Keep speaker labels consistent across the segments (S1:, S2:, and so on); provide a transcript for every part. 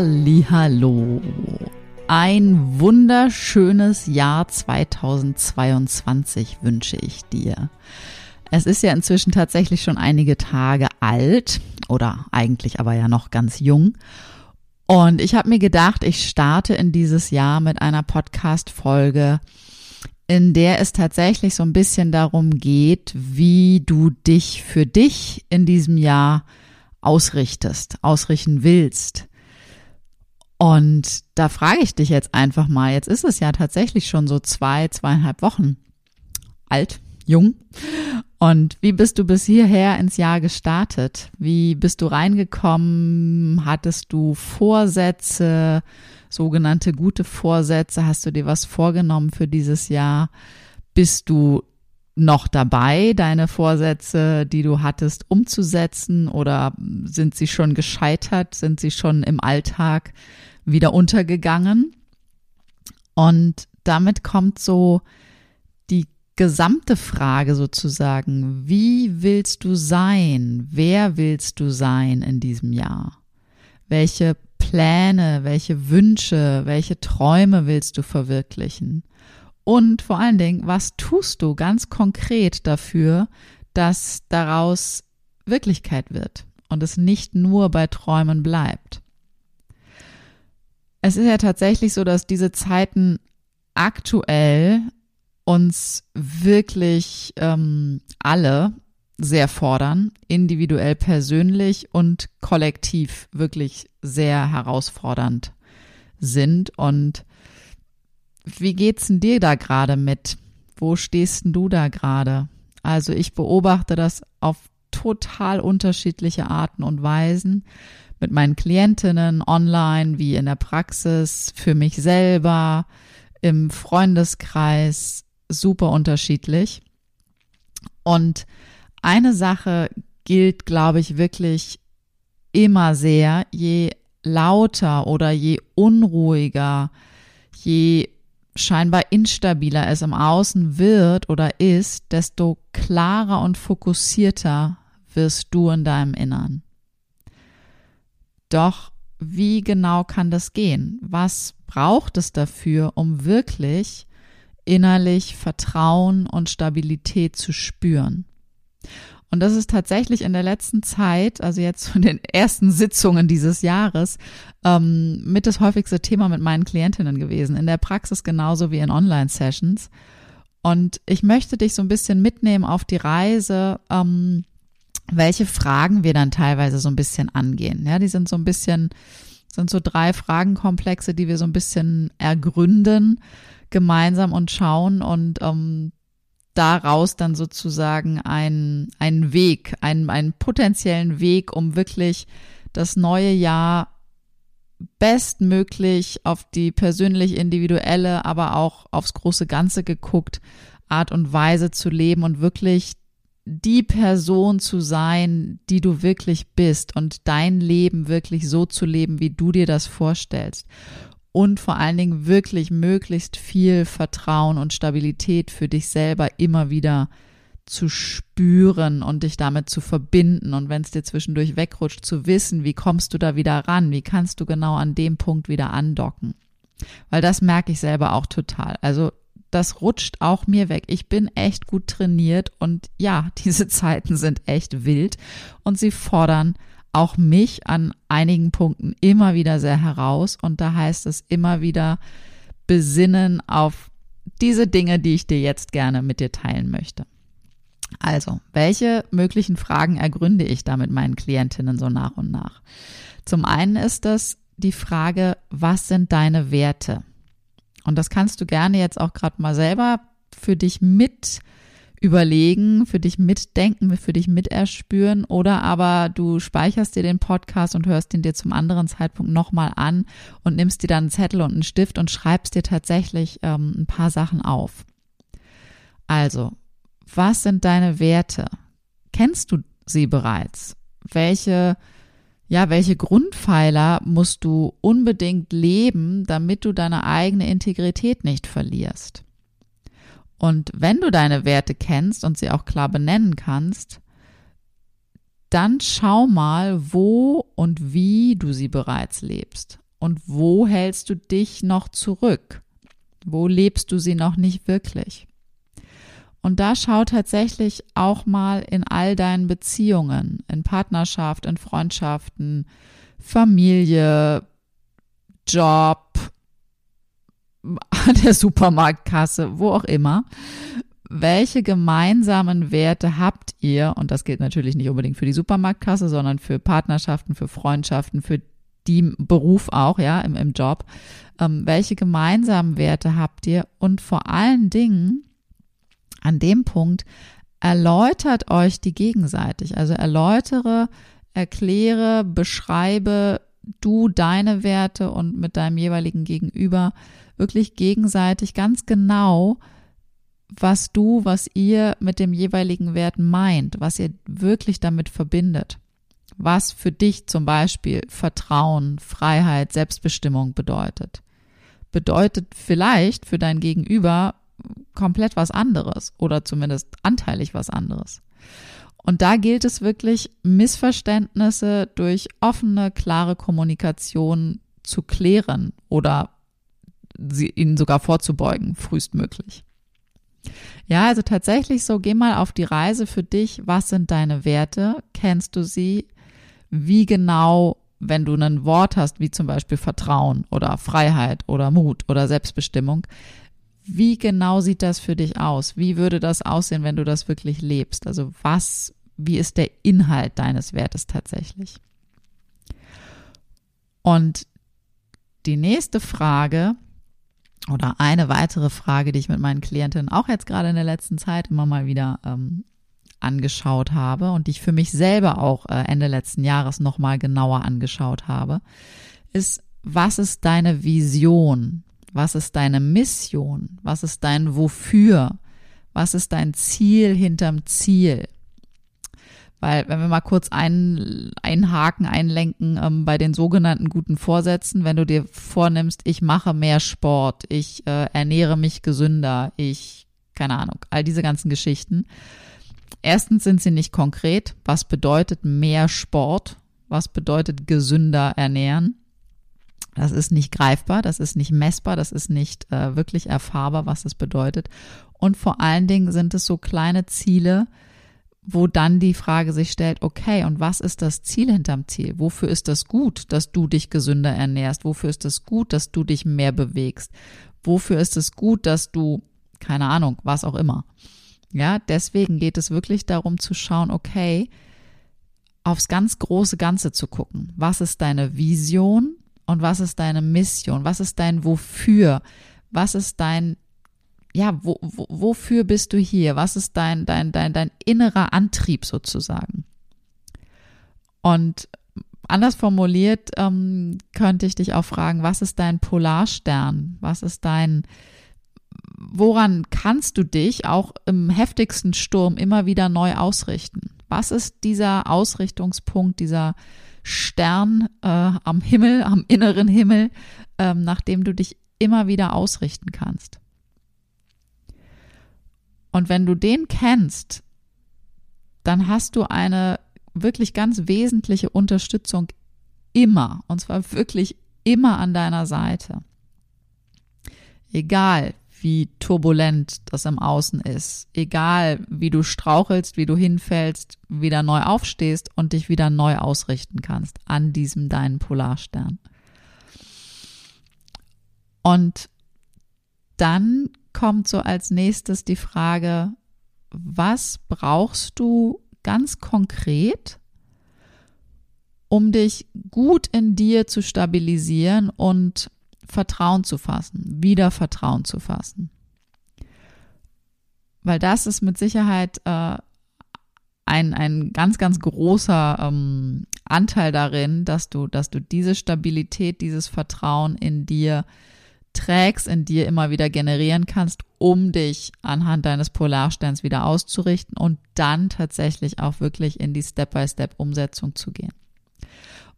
S1: Hallo. Ein wunderschönes Jahr 2022 wünsche ich dir. Es ist ja inzwischen tatsächlich schon einige Tage alt oder eigentlich aber ja noch ganz jung. Und ich habe mir gedacht, ich starte in dieses Jahr mit einer Podcast-Folge, in der es tatsächlich so ein bisschen darum geht, wie du dich für dich in diesem Jahr ausrichtest, ausrichten willst. Und da frage ich dich jetzt einfach mal, jetzt ist es ja tatsächlich schon so zwei, zweieinhalb Wochen alt, jung. Und wie bist du bis hierher ins Jahr gestartet? Wie bist du reingekommen? Hattest du Vorsätze, sogenannte gute Vorsätze? Hast du dir was vorgenommen für dieses Jahr? Bist du noch dabei, deine Vorsätze, die du hattest, umzusetzen oder sind sie schon gescheitert? Sind sie schon im Alltag wieder untergegangen? Und damit kommt so die gesamte Frage sozusagen, wie willst du sein? Wer willst du sein in diesem Jahr? Welche Pläne, welche Wünsche, welche Träume willst du verwirklichen? Und vor allen Dingen, was tust du ganz konkret dafür, dass daraus Wirklichkeit wird und es nicht nur bei Träumen bleibt? Es ist ja tatsächlich so, dass diese Zeiten aktuell uns wirklich ähm, alle sehr fordern, individuell, persönlich und kollektiv wirklich sehr herausfordernd sind und wie geht's denn dir da gerade mit? Wo stehst denn du da gerade? Also ich beobachte das auf total unterschiedliche Arten und Weisen mit meinen Klientinnen online wie in der Praxis, für mich selber, im Freundeskreis, super unterschiedlich. Und eine Sache gilt, glaube ich, wirklich immer sehr, je lauter oder je unruhiger, je scheinbar instabiler es im Außen wird oder ist, desto klarer und fokussierter wirst du in deinem Innern. Doch wie genau kann das gehen? Was braucht es dafür, um wirklich innerlich Vertrauen und Stabilität zu spüren? Und das ist tatsächlich in der letzten Zeit, also jetzt von den ersten Sitzungen dieses Jahres, ähm, mit das häufigste Thema mit meinen Klientinnen gewesen. In der Praxis genauso wie in Online-Sessions. Und ich möchte dich so ein bisschen mitnehmen auf die Reise, ähm, welche Fragen wir dann teilweise so ein bisschen angehen. Ja, die sind so ein bisschen, sind so drei Fragenkomplexe, die wir so ein bisschen ergründen gemeinsam und schauen und ähm, daraus dann sozusagen einen, einen Weg, einen, einen potenziellen Weg, um wirklich das neue Jahr bestmöglich auf die persönlich individuelle, aber auch aufs große Ganze geguckt, Art und Weise zu leben und wirklich die Person zu sein, die du wirklich bist und dein Leben wirklich so zu leben, wie du dir das vorstellst und vor allen Dingen wirklich möglichst viel Vertrauen und Stabilität für dich selber immer wieder zu spüren und dich damit zu verbinden und wenn es dir zwischendurch wegrutscht, zu wissen, wie kommst du da wieder ran, wie kannst du genau an dem Punkt wieder andocken. Weil das merke ich selber auch total. Also das rutscht auch mir weg. Ich bin echt gut trainiert und ja, diese Zeiten sind echt wild und sie fordern auch mich an einigen Punkten immer wieder sehr heraus. Und da heißt es immer wieder besinnen auf diese Dinge, die ich dir jetzt gerne mit dir teilen möchte. Also, welche möglichen Fragen ergründe ich da mit meinen Klientinnen so nach und nach? Zum einen ist das die Frage, was sind deine Werte? Und das kannst du gerne jetzt auch gerade mal selber für dich mit überlegen, für dich mitdenken, für dich miterspüren oder aber du speicherst dir den Podcast und hörst ihn dir zum anderen Zeitpunkt nochmal an und nimmst dir dann einen Zettel und einen Stift und schreibst dir tatsächlich ähm, ein paar Sachen auf. Also, was sind deine Werte? Kennst du sie bereits? Welche, ja, welche Grundpfeiler musst du unbedingt leben, damit du deine eigene Integrität nicht verlierst? Und wenn du deine Werte kennst und sie auch klar benennen kannst, dann schau mal, wo und wie du sie bereits lebst und wo hältst du dich noch zurück? Wo lebst du sie noch nicht wirklich? Und da schau tatsächlich auch mal in all deinen Beziehungen, in Partnerschaft, in Freundschaften, Familie, Job, an der Supermarktkasse, wo auch immer. Welche gemeinsamen Werte habt ihr? Und das gilt natürlich nicht unbedingt für die Supermarktkasse, sondern für Partnerschaften, für Freundschaften, für die Beruf auch, ja, im, im Job. Ähm, welche gemeinsamen Werte habt ihr? Und vor allen Dingen, an dem Punkt, erläutert euch die gegenseitig. Also erläutere, erkläre, beschreibe du deine Werte und mit deinem jeweiligen Gegenüber wirklich gegenseitig ganz genau, was du, was ihr mit dem jeweiligen Wert meint, was ihr wirklich damit verbindet. Was für dich zum Beispiel Vertrauen, Freiheit, Selbstbestimmung bedeutet. Bedeutet vielleicht für dein Gegenüber komplett was anderes oder zumindest anteilig was anderes. Und da gilt es wirklich, Missverständnisse durch offene, klare Kommunikation zu klären oder sie, ihnen sogar vorzubeugen, frühestmöglich. Ja, also tatsächlich so, geh mal auf die Reise für dich. Was sind deine Werte? Kennst du sie? Wie genau, wenn du ein Wort hast, wie zum Beispiel Vertrauen oder Freiheit oder Mut oder Selbstbestimmung, wie genau sieht das für dich aus? Wie würde das aussehen, wenn du das wirklich lebst? Also was, wie ist der Inhalt deines Wertes tatsächlich? Und die nächste Frage oder eine weitere Frage, die ich mit meinen Klientinnen auch jetzt gerade in der letzten Zeit immer mal wieder ähm, angeschaut habe und die ich für mich selber auch äh, Ende letzten Jahres nochmal genauer angeschaut habe, ist, was ist deine Vision? Was ist deine Mission? Was ist dein Wofür? Was ist dein Ziel hinterm Ziel? Weil, wenn wir mal kurz ein, einhaken, einlenken ähm, bei den sogenannten guten Vorsätzen, wenn du dir vornimmst, ich mache mehr Sport, ich äh, ernähre mich gesünder, ich, keine Ahnung, all diese ganzen Geschichten. Erstens sind sie nicht konkret. Was bedeutet mehr Sport? Was bedeutet gesünder ernähren? Das ist nicht greifbar, das ist nicht messbar, das ist nicht äh, wirklich erfahrbar, was das bedeutet. Und vor allen Dingen sind es so kleine Ziele, wo dann die Frage sich stellt, okay, und was ist das Ziel hinterm Ziel? Wofür ist das gut, dass du dich gesünder ernährst? Wofür ist es gut, dass du dich mehr bewegst? Wofür ist es gut, dass du, keine Ahnung, was auch immer. Ja, deswegen geht es wirklich darum zu schauen, okay, aufs ganz große Ganze zu gucken. Was ist deine Vision und was ist deine Mission? Was ist dein Wofür? Was ist dein ja, wo, wo, wofür bist du hier? Was ist dein, dein, dein, dein innerer Antrieb sozusagen? Und anders formuliert ähm, könnte ich dich auch fragen, was ist dein Polarstern? Was ist dein, woran kannst du dich auch im heftigsten Sturm immer wieder neu ausrichten? Was ist dieser Ausrichtungspunkt, dieser Stern äh, am Himmel, am inneren Himmel, ähm, nach dem du dich immer wieder ausrichten kannst? Und wenn du den kennst, dann hast du eine wirklich ganz wesentliche Unterstützung immer, und zwar wirklich immer an deiner Seite. Egal, wie turbulent das im Außen ist, egal, wie du strauchelst, wie du hinfällst, wieder neu aufstehst und dich wieder neu ausrichten kannst an diesem deinen Polarstern. Und dann kommt so als nächstes die Frage, was brauchst du ganz konkret, um dich gut in dir zu stabilisieren und Vertrauen zu fassen, wieder Vertrauen zu fassen. Weil das ist mit Sicherheit äh, ein, ein ganz, ganz großer ähm, Anteil darin, dass du, dass du diese Stabilität, dieses Vertrauen in dir trägst, in dir immer wieder generieren kannst, um dich anhand deines Polarsterns wieder auszurichten und dann tatsächlich auch wirklich in die Step-by-Step-Umsetzung zu gehen.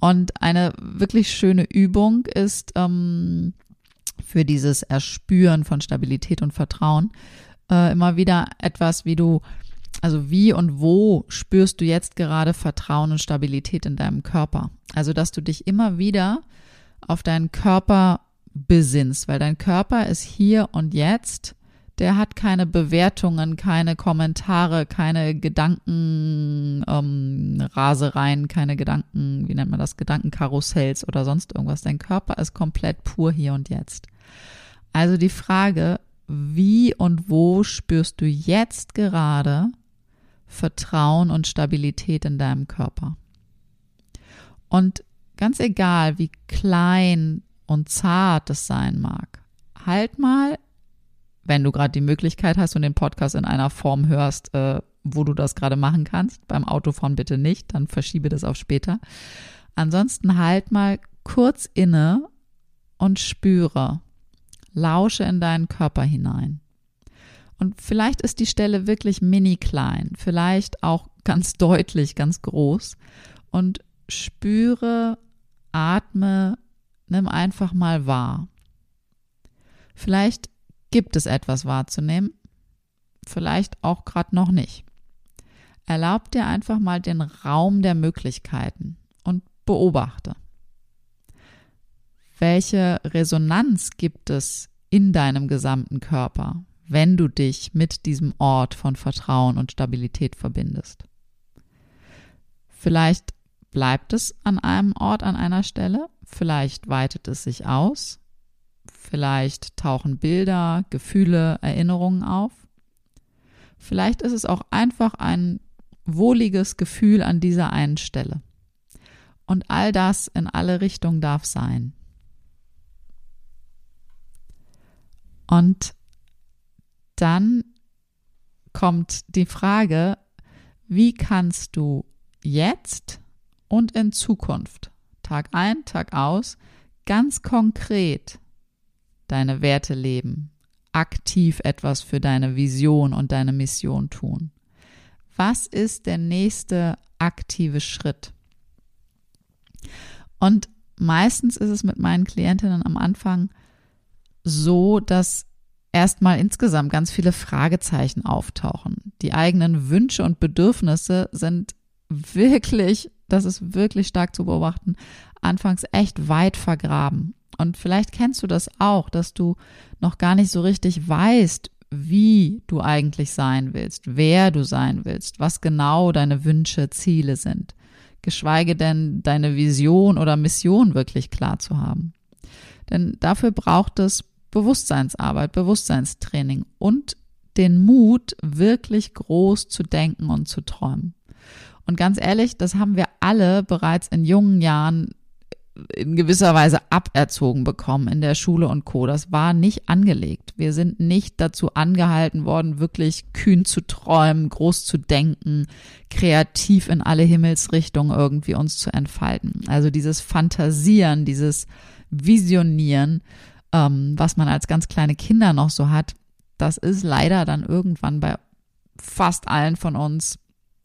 S1: Und eine wirklich schöne Übung ist ähm, für dieses Erspüren von Stabilität und Vertrauen äh, immer wieder etwas, wie du, also wie und wo spürst du jetzt gerade Vertrauen und Stabilität in deinem Körper? Also, dass du dich immer wieder auf deinen Körper besinnst, weil dein Körper ist hier und jetzt der hat keine Bewertungen, keine Kommentare, keine Gedankenrasereien, ähm, keine Gedanken, wie nennt man das, Gedankenkarussells oder sonst irgendwas. Dein Körper ist komplett pur hier und jetzt. Also die Frage, wie und wo spürst du jetzt gerade Vertrauen und Stabilität in deinem Körper? Und ganz egal, wie klein und zart es sein mag, halt mal wenn du gerade die Möglichkeit hast und den Podcast in einer Form hörst, äh, wo du das gerade machen kannst. Beim Autofahren bitte nicht, dann verschiebe das auf später. Ansonsten halt mal kurz inne und spüre. Lausche in deinen Körper hinein. Und vielleicht ist die Stelle wirklich mini klein, vielleicht auch ganz deutlich, ganz groß. Und spüre, atme, nimm einfach mal wahr. Vielleicht gibt es etwas wahrzunehmen, vielleicht auch gerade noch nicht. Erlaub dir einfach mal den Raum der Möglichkeiten und beobachte. Welche Resonanz gibt es in deinem gesamten Körper, wenn du dich mit diesem Ort von Vertrauen und Stabilität verbindest? Vielleicht bleibt es an einem Ort, an einer Stelle, vielleicht weitet es sich aus, Vielleicht tauchen Bilder, Gefühle, Erinnerungen auf. Vielleicht ist es auch einfach ein wohliges Gefühl an dieser einen Stelle. Und all das in alle Richtungen darf sein. Und dann kommt die Frage, wie kannst du jetzt und in Zukunft, Tag ein, Tag aus, ganz konkret deine Werte leben, aktiv etwas für deine Vision und deine Mission tun. Was ist der nächste aktive Schritt? Und meistens ist es mit meinen Klientinnen am Anfang so, dass erstmal insgesamt ganz viele Fragezeichen auftauchen. Die eigenen Wünsche und Bedürfnisse sind wirklich, das ist wirklich stark zu beobachten, anfangs echt weit vergraben. Und vielleicht kennst du das auch, dass du noch gar nicht so richtig weißt, wie du eigentlich sein willst, wer du sein willst, was genau deine Wünsche, Ziele sind, geschweige denn deine Vision oder Mission wirklich klar zu haben. Denn dafür braucht es Bewusstseinsarbeit, Bewusstseinstraining und den Mut, wirklich groß zu denken und zu träumen. Und ganz ehrlich, das haben wir alle bereits in jungen Jahren in gewisser Weise aberzogen bekommen in der Schule und Co. Das war nicht angelegt. Wir sind nicht dazu angehalten worden, wirklich kühn zu träumen, groß zu denken, kreativ in alle Himmelsrichtungen irgendwie uns zu entfalten. Also dieses Fantasieren, dieses Visionieren, ähm, was man als ganz kleine Kinder noch so hat, das ist leider dann irgendwann bei fast allen von uns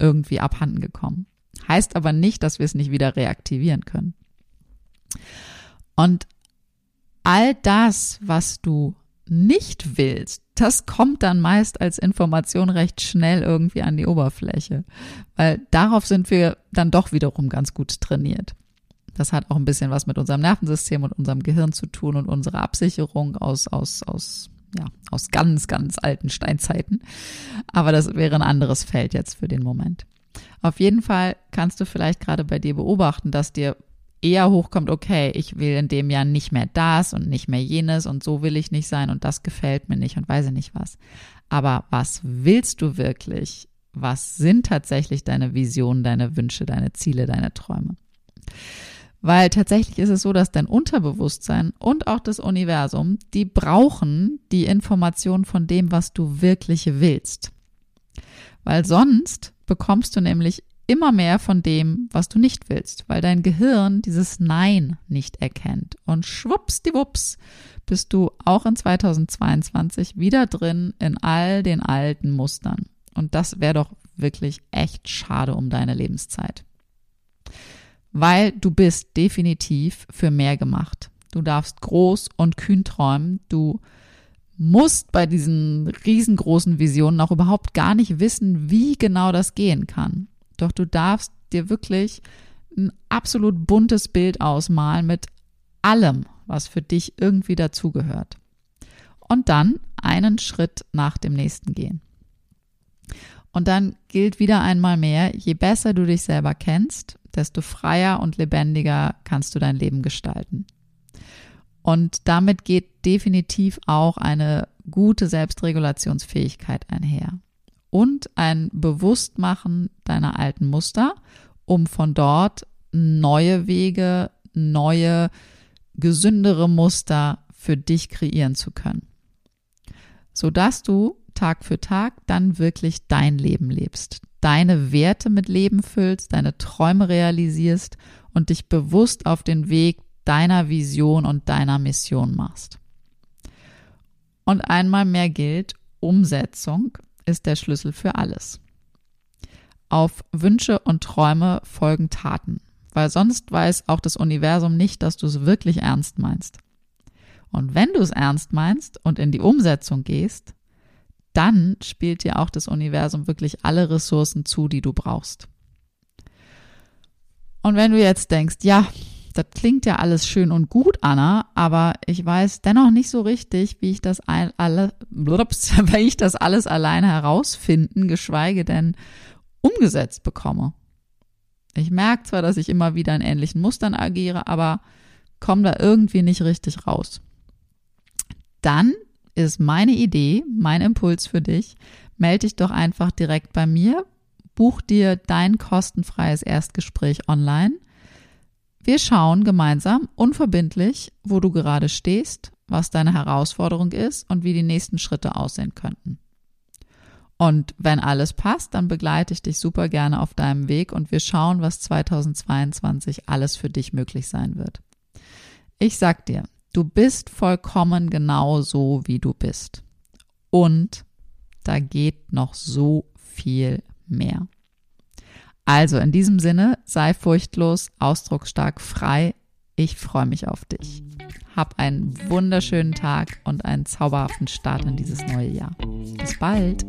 S1: irgendwie abhanden gekommen. Heißt aber nicht, dass wir es nicht wieder reaktivieren können. Und all das, was du nicht willst, das kommt dann meist als Information recht schnell irgendwie an die Oberfläche, weil darauf sind wir dann doch wiederum ganz gut trainiert. Das hat auch ein bisschen was mit unserem Nervensystem und unserem Gehirn zu tun und unserer Absicherung aus, aus, aus, ja, aus ganz, ganz alten Steinzeiten. Aber das wäre ein anderes Feld jetzt für den Moment. Auf jeden Fall kannst du vielleicht gerade bei dir beobachten, dass dir eher hochkommt, okay, ich will in dem Jahr nicht mehr das und nicht mehr jenes und so will ich nicht sein und das gefällt mir nicht und weiß ich nicht was. Aber was willst du wirklich? Was sind tatsächlich deine Visionen, deine Wünsche, deine Ziele, deine Träume? Weil tatsächlich ist es so, dass dein Unterbewusstsein und auch das Universum, die brauchen die Information von dem, was du wirklich willst. Weil sonst bekommst du nämlich immer mehr von dem, was du nicht willst, weil dein Gehirn dieses Nein nicht erkennt. Und schwuppsdiwupps bist du auch in 2022 wieder drin in all den alten Mustern. Und das wäre doch wirklich echt schade um deine Lebenszeit. Weil du bist definitiv für mehr gemacht. Du darfst groß und kühn träumen. Du musst bei diesen riesengroßen Visionen auch überhaupt gar nicht wissen, wie genau das gehen kann. Doch du darfst dir wirklich ein absolut buntes Bild ausmalen mit allem, was für dich irgendwie dazugehört. Und dann einen Schritt nach dem nächsten gehen. Und dann gilt wieder einmal mehr, je besser du dich selber kennst, desto freier und lebendiger kannst du dein Leben gestalten. Und damit geht definitiv auch eine gute Selbstregulationsfähigkeit einher und ein Bewusstmachen deiner alten Muster, um von dort neue Wege, neue, gesündere Muster für dich kreieren zu können. Sodass du Tag für Tag dann wirklich dein Leben lebst, deine Werte mit Leben füllst, deine Träume realisierst und dich bewusst auf den Weg deiner Vision und deiner Mission machst. Und einmal mehr gilt, Umsetzung ist der Schlüssel für alles. Auf Wünsche und Träume folgen Taten, weil sonst weiß auch das Universum nicht, dass du es wirklich ernst meinst. Und wenn du es ernst meinst und in die Umsetzung gehst, dann spielt dir auch das Universum wirklich alle Ressourcen zu, die du brauchst. Und wenn du jetzt denkst, ja, das klingt ja alles schön und gut, Anna, aber ich weiß dennoch nicht so richtig, wie ich das alle, blups, wie ich das alles alleine herausfinden, geschweige denn umgesetzt bekomme. Ich merke zwar, dass ich immer wieder in ähnlichen Mustern agiere, aber komme da irgendwie nicht richtig raus. Dann ist meine Idee, mein Impuls für dich, melde dich doch einfach direkt bei mir, buch dir dein kostenfreies Erstgespräch online – wir schauen gemeinsam unverbindlich, wo du gerade stehst, was deine Herausforderung ist und wie die nächsten Schritte aussehen könnten. Und wenn alles passt, dann begleite ich dich super gerne auf deinem Weg und wir schauen, was 2022 alles für dich möglich sein wird. Ich sag dir, du bist vollkommen genau so, wie du bist. Und da geht noch so viel mehr. Also in diesem Sinne, sei furchtlos, ausdrucksstark, frei. Ich freue mich auf dich. Hab einen wunderschönen Tag und einen zauberhaften Start in dieses neue Jahr. Bis bald.